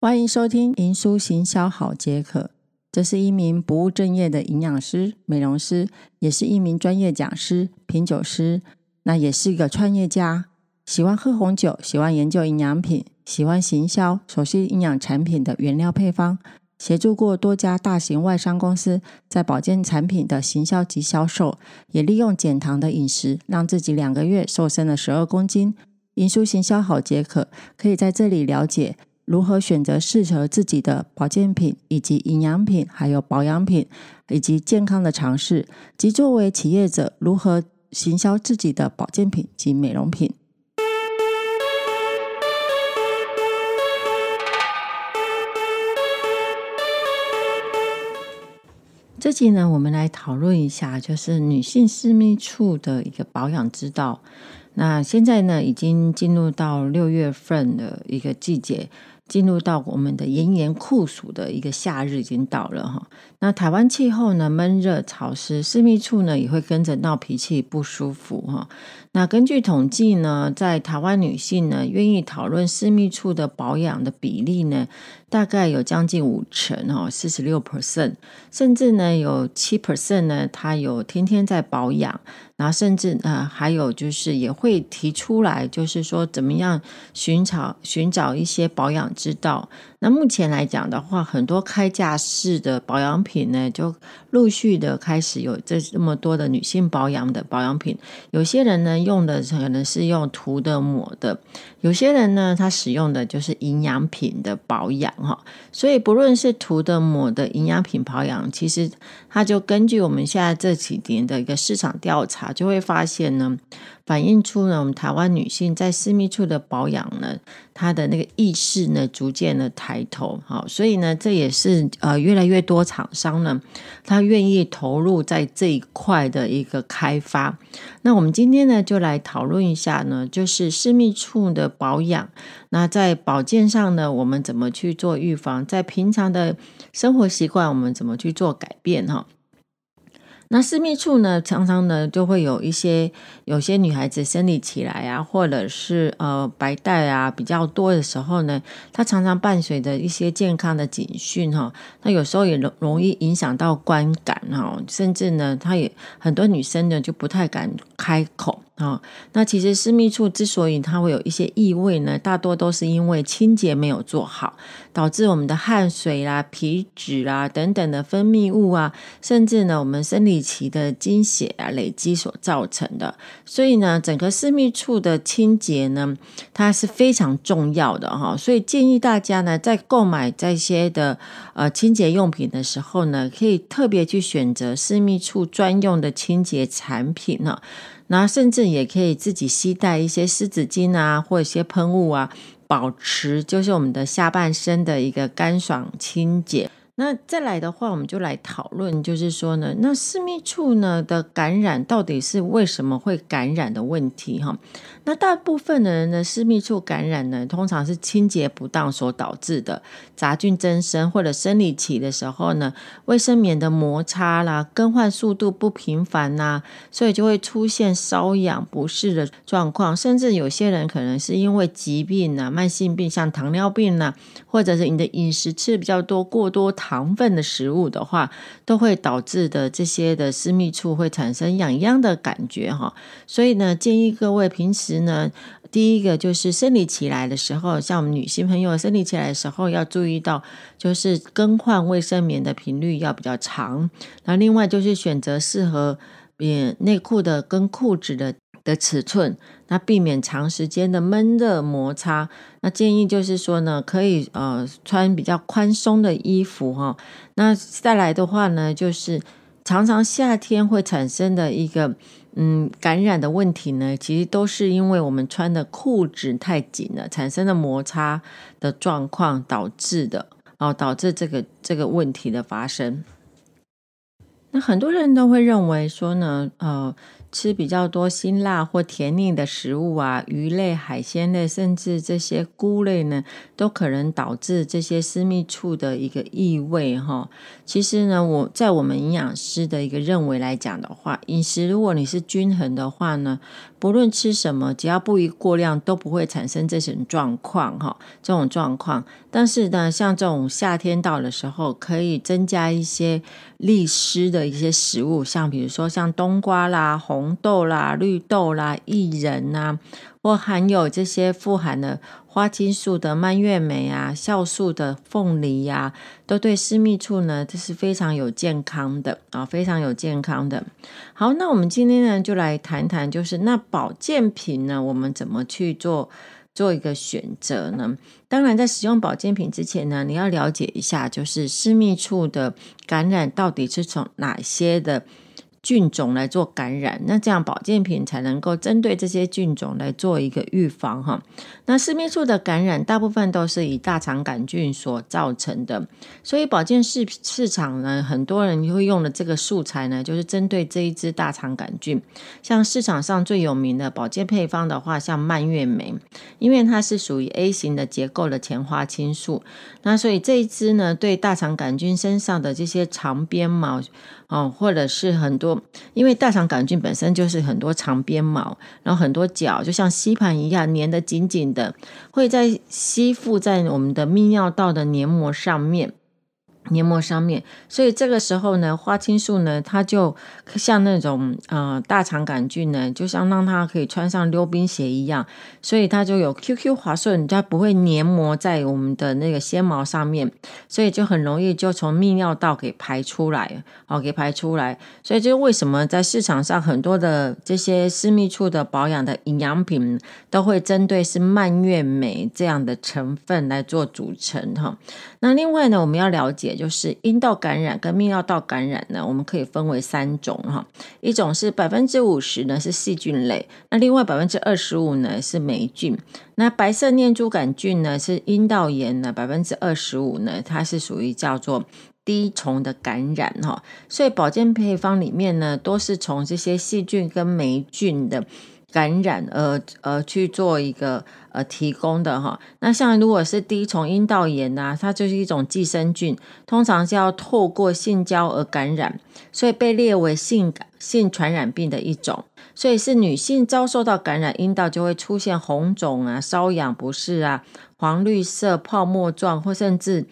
欢迎收听《银书行销好解渴》，这是一名不务正业的营养师、美容师，也是一名专业讲师、品酒师，那也是一个创业家。喜欢喝红酒，喜欢研究营养品，喜欢行销，熟悉营养产品的原料配方，协助过多家大型外商公司在保健产品的行销及销售，也利用减糖的饮食，让自己两个月瘦身了十二公斤。银书行销好解渴，可以在这里了解。如何选择适合自己的保健品，以及营养品，还有保养品，以及健康的尝试，及作为企业者如何行销自己的保健品及美容品。这集呢，我们来讨论一下，就是女性私密处的一个保养之道。那现在呢，已经进入到六月份的一个季节。进入到我们的炎炎酷暑的一个夏日已经到了哈，那台湾气候呢闷热潮湿，私密处呢也会跟着闹脾气不舒服哈。那根据统计呢，在台湾女性呢愿意讨论私密处的保养的比例呢，大概有将近五成哦，四十六 percent，甚至呢有七 percent 呢，他有天天在保养。然后甚至呃还有就是也会提出来，就是说怎么样寻找寻找一些保养之道。那目前来讲的话，很多开架式的保养品呢，就陆续的开始有这这么多的女性保养的保养品。有些人呢用的可能是用涂的抹的，有些人呢他使用的就是营养品的保养哈。所以不论是涂的抹的营养品保养，其实它就根据我们现在这几年的一个市场调查，就会发现呢。反映出呢，我们台湾女性在私密处的保养呢，他的那个意识呢，逐渐的抬头，好，所以呢，这也是呃越来越多厂商呢，他愿意投入在这一块的一个开发。那我们今天呢，就来讨论一下呢，就是私密处的保养。那在保健上呢，我们怎么去做预防？在平常的生活习惯，我们怎么去做改变？哈。那私密处呢，常常呢就会有一些有些女孩子生理起来啊，或者是呃白带啊比较多的时候呢，它常常伴随着一些健康的警讯哈。那有时候也容容易影响到观感哈，甚至呢，她也很多女生呢就不太敢开口。啊，那其实私密处之所以它会有一些异味呢，大多都是因为清洁没有做好，导致我们的汗水啦、皮脂啦等等的分泌物啊，甚至呢我们生理期的经血啊累积所造成的。所以呢，整个私密处的清洁呢，它是非常重要的哈。所以建议大家呢，在购买这些的呃清洁用品的时候呢，可以特别去选择私密处专用的清洁产品呢。然后甚至也可以自己携带一些湿纸巾啊，或一些喷雾啊，保持就是我们的下半身的一个干爽清洁。那再来的话，我们就来讨论，就是说呢，那私密处呢的感染到底是为什么会感染的问题哈？那大部分的人的私密处感染呢，通常是清洁不当所导致的杂菌增生，或者生理期的时候呢，卫生棉的摩擦啦，更换速度不频繁呐，所以就会出现瘙痒不适的状况，甚至有些人可能是因为疾病啊，慢性病，像糖尿病呐，或者是你的饮食吃比较多，过多糖。糖分的食物的话，都会导致的这些的私密处会产生痒痒的感觉哈。所以呢，建议各位平时呢，第一个就是生理期来的时候，像我们女性朋友生理期来的时候，要注意到就是更换卫生棉的频率要比较长。那另外就是选择适合嗯内裤的跟裤子的。的尺寸，那避免长时间的闷热摩擦。那建议就是说呢，可以呃穿比较宽松的衣服哈。那再来的话呢，就是常常夏天会产生的一个嗯感染的问题呢，其实都是因为我们穿的裤子太紧了，产生的摩擦的状况导致的哦，导致这个这个问题的发生。那很多人都会认为说呢，呃。吃比较多辛辣或甜腻的食物啊，鱼类、海鲜类，甚至这些菇类呢，都可能导致这些私密处的一个异味哈。其实呢，我在我们营养师的一个认为来讲的话，饮食如果你是均衡的话呢，不论吃什么，只要不宜过量，都不会产生这种状况哈。这种状况，但是呢，像这种夏天到的时候，可以增加一些利湿的一些食物，像比如说像冬瓜啦、红红豆啦、绿豆啦、薏仁呐，或含有这些富含的。花青素的蔓越莓啊，酵素的凤梨呀，都对私密处呢，这是非常有健康的啊，非常有健康的。好，那我们今天呢，就来谈谈，就是那保健品呢，我们怎么去做做一个选择呢？当然，在使用保健品之前呢，你要了解一下，就是私密处的感染到底是从哪些的。菌种来做感染，那这样保健品才能够针对这些菌种来做一个预防哈。那私密处的感染大部分都是以大肠杆菌所造成的，所以保健市市场呢，很多人会用的这个素材呢，就是针对这一支大肠杆菌。像市场上最有名的保健配方的话，像蔓越莓，因为它是属于 A 型的结构的前花青素，那所以这一支呢，对大肠杆菌身上的这些长鞭毛。哦，或者是很多，因为大肠杆菌本身就是很多长鞭毛，然后很多角，就像吸盘一样粘得紧紧的，会在吸附在我们的泌尿道的黏膜上面。黏膜上面，所以这个时候呢，花青素呢，它就像那种呃大肠杆菌呢，就像让它可以穿上溜冰鞋一样，所以它就有 QQ 滑顺，它不会黏膜在我们的那个纤毛上面，所以就很容易就从泌尿道给排出来，哦，给排出来。所以就为什么在市场上很多的这些私密处的保养的营养品都会针对是蔓越莓这样的成分来做组成哈。那另外呢，我们要了解。就是阴道感染跟泌尿道感染呢，我们可以分为三种哈，一种是百分之五十呢是细菌类，那另外百分之二十五呢是霉菌。那白色念珠杆菌呢是阴道炎呢，百分之二十五呢它是属于叫做滴虫的感染哈，所以保健配方里面呢都是从这些细菌跟霉菌的。感染而而去做一个呃提供的哈，那像如果是滴虫阴道炎呐，它就是一种寄生菌，通常是要透过性交而感染，所以被列为性感性传染病的一种，所以是女性遭受到感染，阴道就会出现红肿啊、瘙痒不适啊、黄绿色泡沫状或甚至。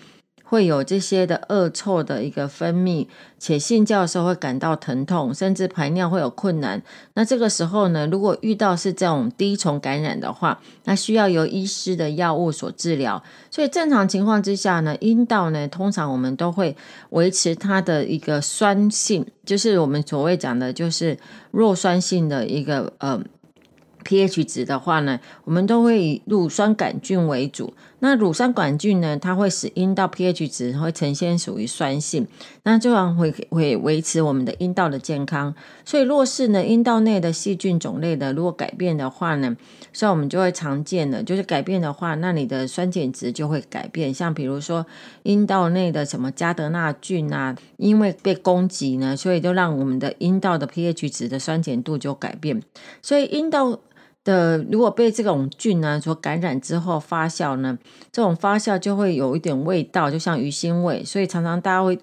会有这些的恶臭的一个分泌，且性交的时候会感到疼痛，甚至排尿会有困难。那这个时候呢，如果遇到是这种滴虫感染的话，那需要由医师的药物所治疗。所以正常情况之下呢，阴道呢，通常我们都会维持它的一个酸性，就是我们所谓讲的，就是弱酸性的一个呃。pH 值的话呢，我们都会以乳酸杆菌为主。那乳酸杆菌呢，它会使阴道 pH 值会呈现属于酸性，那这样会会维持我们的阴道的健康。所以若是呢，阴道内的细菌种类的如果改变的话呢，所以我们就会常见的，就是改变的话，那你的酸碱值就会改变。像比如说阴道内的什么加德纳菌啊，因为被攻击呢，所以就让我们的阴道的 pH 值的酸碱度就改变。所以阴道。的如果被这种菌呢所感染之后发酵呢，这种发酵就会有一点味道，就像鱼腥味，所以常常大家会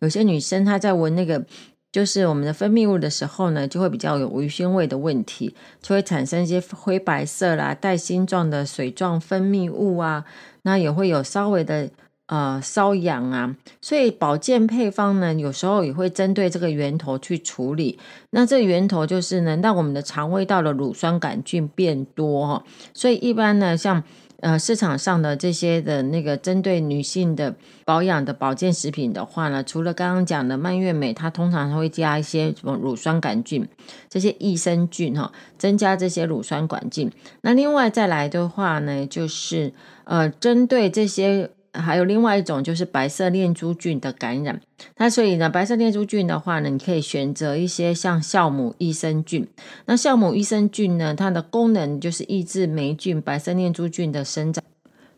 有些女生她在闻那个就是我们的分泌物的时候呢，就会比较有鱼腥味的问题，就会产生一些灰白色啦、带星状的水状分泌物啊，那也会有稍微的。呃，瘙痒啊，所以保健配方呢，有时候也会针对这个源头去处理。那这源头就是呢，让我们的肠胃道的乳酸杆菌变多哈。所以一般呢，像呃市场上的这些的那个针对女性的保养的保健食品的话呢，除了刚刚讲的蔓越莓，它通常会加一些什么乳酸杆菌这些益生菌哈，增加这些乳酸杆菌。那另外再来的话呢，就是呃针对这些。还有另外一种就是白色念珠菌的感染，那所以呢，白色念珠菌的话呢，你可以选择一些像酵母益生菌。那酵母益生菌呢，它的功能就是抑制霉菌、白色念珠菌的生长。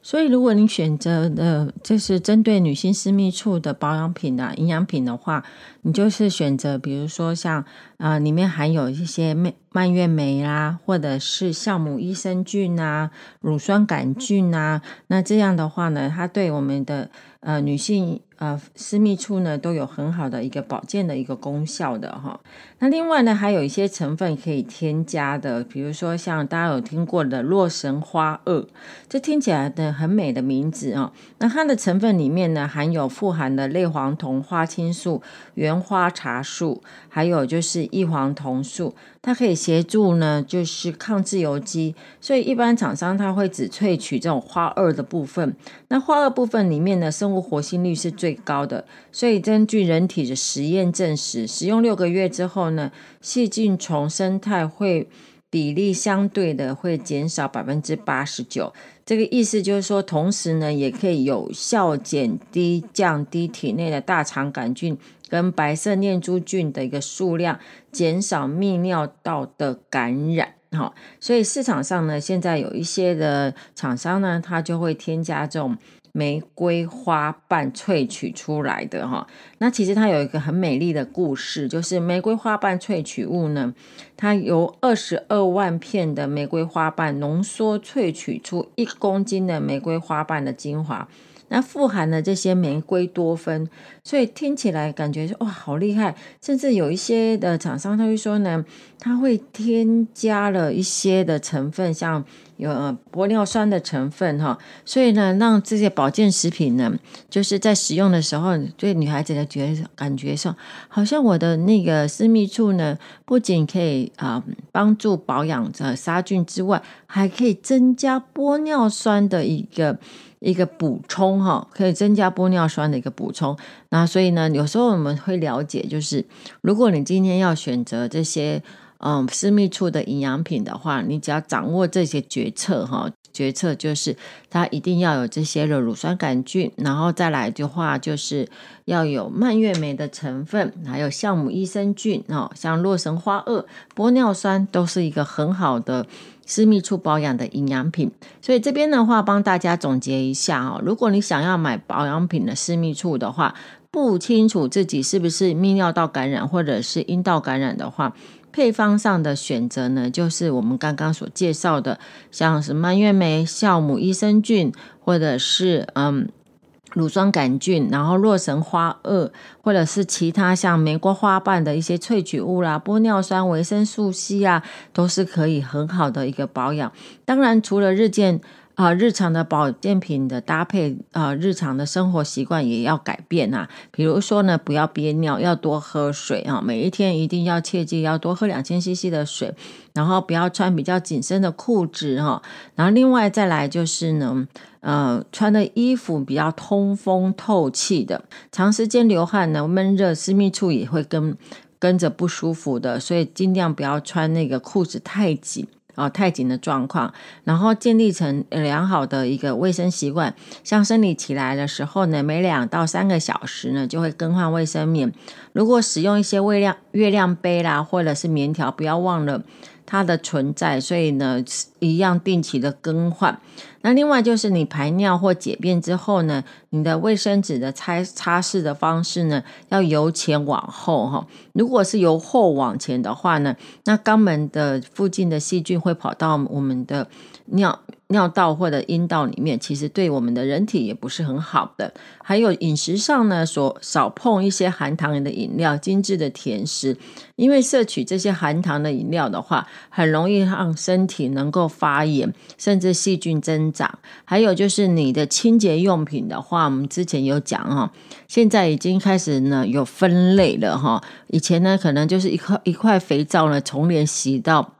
所以，如果你选择的就是针对女性私密处的保养品啊、营养品的话，你就是选择，比如说像啊，里面含有一些蔓蔓越莓啦，或者是酵母益生菌啊、乳酸杆菌啊，那这样的话呢，它对我们的呃女性。呃，私密处呢都有很好的一个保健的一个功效的哈。那另外呢，还有一些成分可以添加的，比如说像大家有听过的洛神花二，这听起来的很美的名字啊。那它的成分里面呢，含有富含的类黄酮、花青素、原花茶素，还有就是异黄酮素。它可以协助呢，就是抗自由基，所以一般厂商它会只萃取这种花二的部分。那花二部分里面呢，生物活性率是最高的，所以根据人体的实验证实，使用六个月之后呢，细菌虫生态会比例相对的会减少百分之八十九。这个意思就是说，同时呢，也可以有效减低、降低体内的大肠杆菌。跟白色念珠菌的一个数量，减少泌尿道的感染，哈，所以市场上呢，现在有一些的厂商呢，它就会添加这种玫瑰花瓣萃取出来的，哈，那其实它有一个很美丽的故事，就是玫瑰花瓣萃取物呢，它由二十二万片的玫瑰花瓣浓缩萃取出一公斤的玫瑰花瓣的精华。那富含了这些玫瑰多酚，所以听起来感觉哇好厉害，甚至有一些的厂商他会说呢，他会添加了一些的成分，像有玻尿酸的成分哈，所以呢，让这些保健食品呢，就是在使用的时候，对女孩子的觉感觉上，好像我的那个私密处呢，不仅可以啊帮助保养着杀菌之外，还可以增加玻尿酸的一个。一个补充哈，可以增加玻尿酸的一个补充。那所以呢，有时候我们会了解，就是如果你今天要选择这些嗯私密处的营养品的话，你只要掌握这些决策哈，决策就是它一定要有这些的乳酸杆菌，然后再来的话就是要有蔓越莓的成分，还有酵母益生菌哦，像洛神花二、玻尿酸都是一个很好的。私密处保养的营养品，所以这边的话帮大家总结一下哦。如果你想要买保养品的私密处的话，不清楚自己是不是泌尿道感染或者是阴道感染的话，配方上的选择呢，就是我们刚刚所介绍的，像是蔓越莓、酵母益生菌，或者是嗯。乳酸杆菌，然后洛神花二，或者是其他像玫瑰花瓣的一些萃取物啦，玻尿酸、维生素 C 啊，都是可以很好的一个保养。当然，除了日渐。啊，日常的保健品的搭配啊，日常的生活习惯也要改变啊。比如说呢，不要憋尿，要多喝水啊。每一天一定要切记要多喝两千 CC 的水，然后不要穿比较紧身的裤子哈。然后另外再来就是呢，呃，穿的衣服比较通风透气的。长时间流汗呢，闷热，私密处也会跟跟着不舒服的，所以尽量不要穿那个裤子太紧。啊，太紧的状况，然后建立成良好的一个卫生习惯，像生理起来的时候呢，每两到三个小时呢，就会更换卫生棉。如果使用一些微量月亮杯啦，或者是棉条，不要忘了。它的存在，所以呢，一样定期的更换。那另外就是你排尿或解便之后呢，你的卫生纸的擦擦拭的方式呢，要由前往后哈。如果是由后往前的话呢，那肛门的附近的细菌会跑到我们的尿。尿道或者阴道里面，其实对我们的人体也不是很好的。还有饮食上呢，所少碰一些含糖的饮料、精致的甜食，因为摄取这些含糖的饮料的话，很容易让身体能够发炎，甚至细菌增长。还有就是你的清洁用品的话，我们之前有讲哈，现在已经开始呢有分类了哈。以前呢，可能就是一块一块肥皂呢，从脸洗到。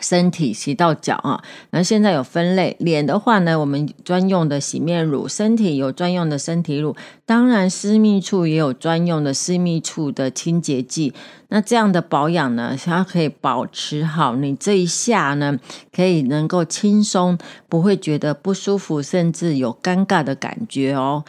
身体洗到脚啊，那现在有分类。脸的话呢，我们专用的洗面乳；身体有专用的身体乳。当然，私密处也有专用的私密处的清洁剂。那这样的保养呢，它可以保持好你这一下呢，可以能够轻松，不会觉得不舒服，甚至有尴尬的感觉哦。